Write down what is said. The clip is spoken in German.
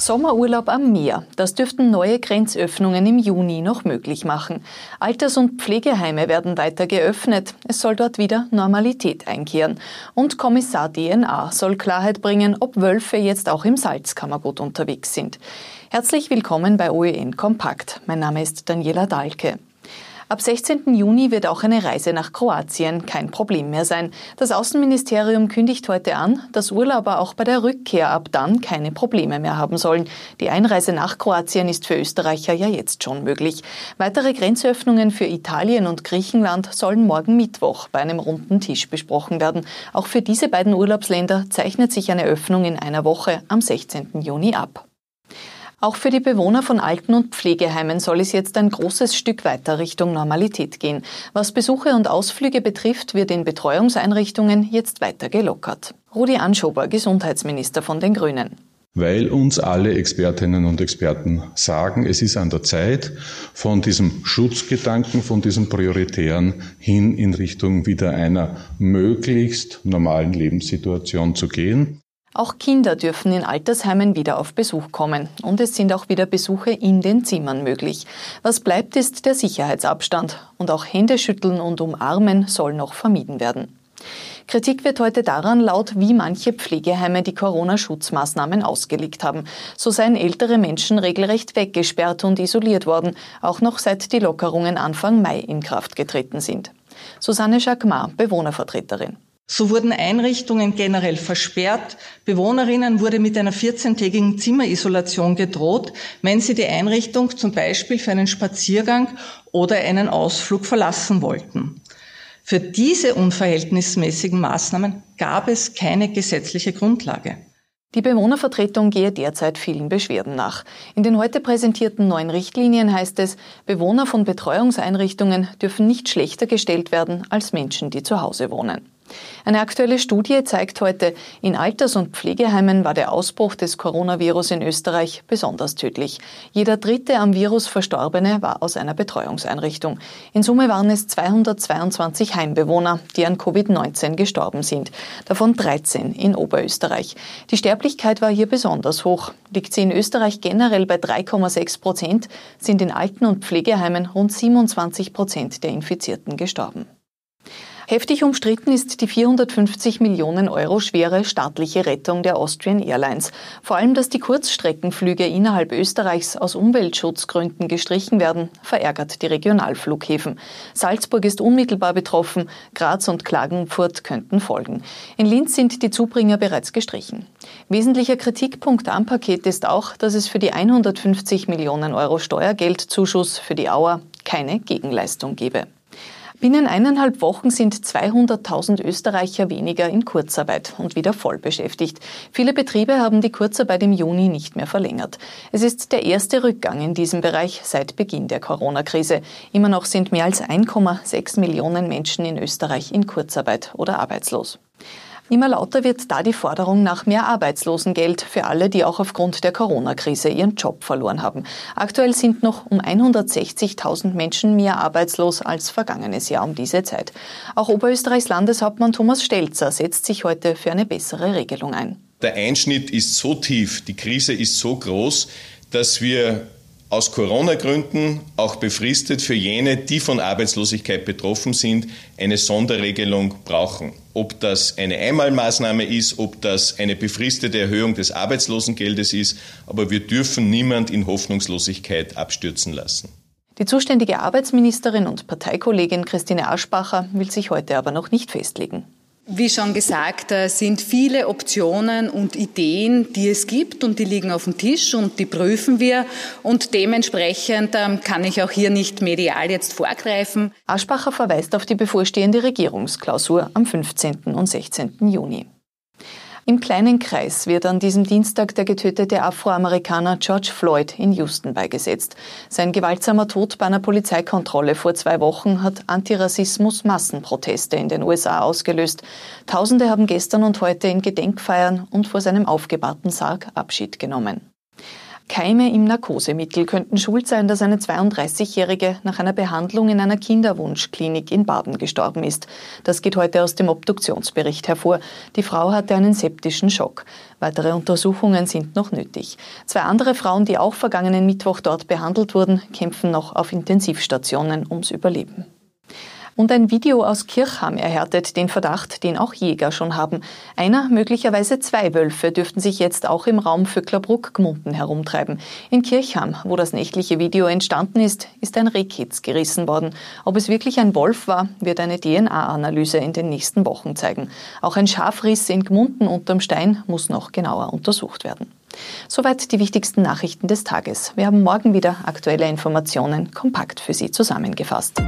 Sommerurlaub am Meer. Das dürften neue Grenzöffnungen im Juni noch möglich machen. Alters- und Pflegeheime werden weiter geöffnet. Es soll dort wieder Normalität einkehren. Und Kommissar DNA soll Klarheit bringen, ob Wölfe jetzt auch im Salzkammergut unterwegs sind. Herzlich willkommen bei OEN Kompakt. Mein Name ist Daniela Dahlke. Ab 16. Juni wird auch eine Reise nach Kroatien kein Problem mehr sein. Das Außenministerium kündigt heute an, dass Urlauber auch bei der Rückkehr ab dann keine Probleme mehr haben sollen. Die Einreise nach Kroatien ist für Österreicher ja jetzt schon möglich. Weitere Grenzöffnungen für Italien und Griechenland sollen morgen Mittwoch bei einem runden Tisch besprochen werden. Auch für diese beiden Urlaubsländer zeichnet sich eine Öffnung in einer Woche am 16. Juni ab. Auch für die Bewohner von Alten- und Pflegeheimen soll es jetzt ein großes Stück weiter Richtung Normalität gehen. Was Besuche und Ausflüge betrifft, wird in Betreuungseinrichtungen jetzt weiter gelockert. Rudi Anschober, Gesundheitsminister von den Grünen weil uns alle Expertinnen und Experten sagen, es ist an der Zeit, von diesem Schutzgedanken, von diesem Prioritären hin in Richtung wieder einer möglichst normalen Lebenssituation zu gehen. Auch Kinder dürfen in Altersheimen wieder auf Besuch kommen. Und es sind auch wieder Besuche in den Zimmern möglich. Was bleibt, ist der Sicherheitsabstand. Und auch Händeschütteln und Umarmen soll noch vermieden werden. Kritik wird heute daran laut, wie manche Pflegeheime die Corona-Schutzmaßnahmen ausgelegt haben. So seien ältere Menschen regelrecht weggesperrt und isoliert worden, auch noch seit die Lockerungen Anfang Mai in Kraft getreten sind. Susanne Jacquemart, Bewohnervertreterin. So wurden Einrichtungen generell versperrt. Bewohnerinnen wurde mit einer 14-tägigen Zimmerisolation gedroht, wenn sie die Einrichtung zum Beispiel für einen Spaziergang oder einen Ausflug verlassen wollten. Für diese unverhältnismäßigen Maßnahmen gab es keine gesetzliche Grundlage. Die Bewohnervertretung gehe derzeit vielen Beschwerden nach. In den heute präsentierten neuen Richtlinien heißt es, Bewohner von Betreuungseinrichtungen dürfen nicht schlechter gestellt werden als Menschen, die zu Hause wohnen. Eine aktuelle Studie zeigt heute, in Alters- und Pflegeheimen war der Ausbruch des Coronavirus in Österreich besonders tödlich. Jeder dritte am Virus Verstorbene war aus einer Betreuungseinrichtung. In Summe waren es 222 Heimbewohner, die an Covid-19 gestorben sind, davon 13 in Oberösterreich. Die Sterblichkeit war hier besonders hoch. Liegt sie in Österreich generell bei 3,6 Prozent, sind in Alten- und Pflegeheimen rund 27 Prozent der Infizierten gestorben. Heftig umstritten ist die 450 Millionen Euro schwere staatliche Rettung der Austrian Airlines. Vor allem, dass die Kurzstreckenflüge innerhalb Österreichs aus Umweltschutzgründen gestrichen werden, verärgert die Regionalflughäfen. Salzburg ist unmittelbar betroffen, Graz und Klagenfurt könnten folgen. In Linz sind die Zubringer bereits gestrichen. Wesentlicher Kritikpunkt am Paket ist auch, dass es für die 150 Millionen Euro Steuergeldzuschuss für die Auer keine Gegenleistung gebe. Binnen eineinhalb Wochen sind 200.000 Österreicher weniger in Kurzarbeit und wieder voll beschäftigt. Viele Betriebe haben die Kurzarbeit im Juni nicht mehr verlängert. Es ist der erste Rückgang in diesem Bereich seit Beginn der Corona-Krise. Immer noch sind mehr als 1,6 Millionen Menschen in Österreich in Kurzarbeit oder arbeitslos. Immer lauter wird da die Forderung nach mehr Arbeitslosengeld für alle, die auch aufgrund der Corona-Krise ihren Job verloren haben. Aktuell sind noch um 160.000 Menschen mehr arbeitslos als vergangenes Jahr um diese Zeit. Auch Oberösterreichs Landeshauptmann Thomas Stelzer setzt sich heute für eine bessere Regelung ein. Der Einschnitt ist so tief, die Krise ist so groß, dass wir aus Corona-Gründen auch befristet für jene, die von Arbeitslosigkeit betroffen sind, eine Sonderregelung brauchen. Ob das eine Einmalmaßnahme ist, ob das eine befristete Erhöhung des Arbeitslosengeldes ist, aber wir dürfen niemand in Hoffnungslosigkeit abstürzen lassen. Die zuständige Arbeitsministerin und Parteikollegin Christine Aschbacher will sich heute aber noch nicht festlegen. Wie schon gesagt, sind viele Optionen und Ideen, die es gibt und die liegen auf dem Tisch und die prüfen wir und dementsprechend ähm, kann ich auch hier nicht medial jetzt vorgreifen. Aschbacher verweist auf die bevorstehende Regierungsklausur am 15. und 16. Juni. Im kleinen Kreis wird an diesem Dienstag der getötete Afroamerikaner George Floyd in Houston beigesetzt. Sein gewaltsamer Tod bei einer Polizeikontrolle vor zwei Wochen hat Antirassismus-Massenproteste in den USA ausgelöst. Tausende haben gestern und heute in Gedenkfeiern und vor seinem aufgebahrten Sarg Abschied genommen. Keime im Narkosemittel könnten schuld sein, dass eine 32-Jährige nach einer Behandlung in einer Kinderwunschklinik in Baden gestorben ist. Das geht heute aus dem Obduktionsbericht hervor. Die Frau hatte einen septischen Schock. Weitere Untersuchungen sind noch nötig. Zwei andere Frauen, die auch vergangenen Mittwoch dort behandelt wurden, kämpfen noch auf Intensivstationen ums Überleben. Und ein Video aus Kirchham erhärtet den Verdacht, den auch Jäger schon haben. Einer, möglicherweise zwei Wölfe dürften sich jetzt auch im Raum Vöcklerbruck-Gmunden herumtreiben. In Kirchham, wo das nächtliche Video entstanden ist, ist ein Rehkitz gerissen worden. Ob es wirklich ein Wolf war, wird eine DNA-Analyse in den nächsten Wochen zeigen. Auch ein Schafriss in Gmunden unterm Stein muss noch genauer untersucht werden. Soweit die wichtigsten Nachrichten des Tages. Wir haben morgen wieder aktuelle Informationen kompakt für Sie zusammengefasst.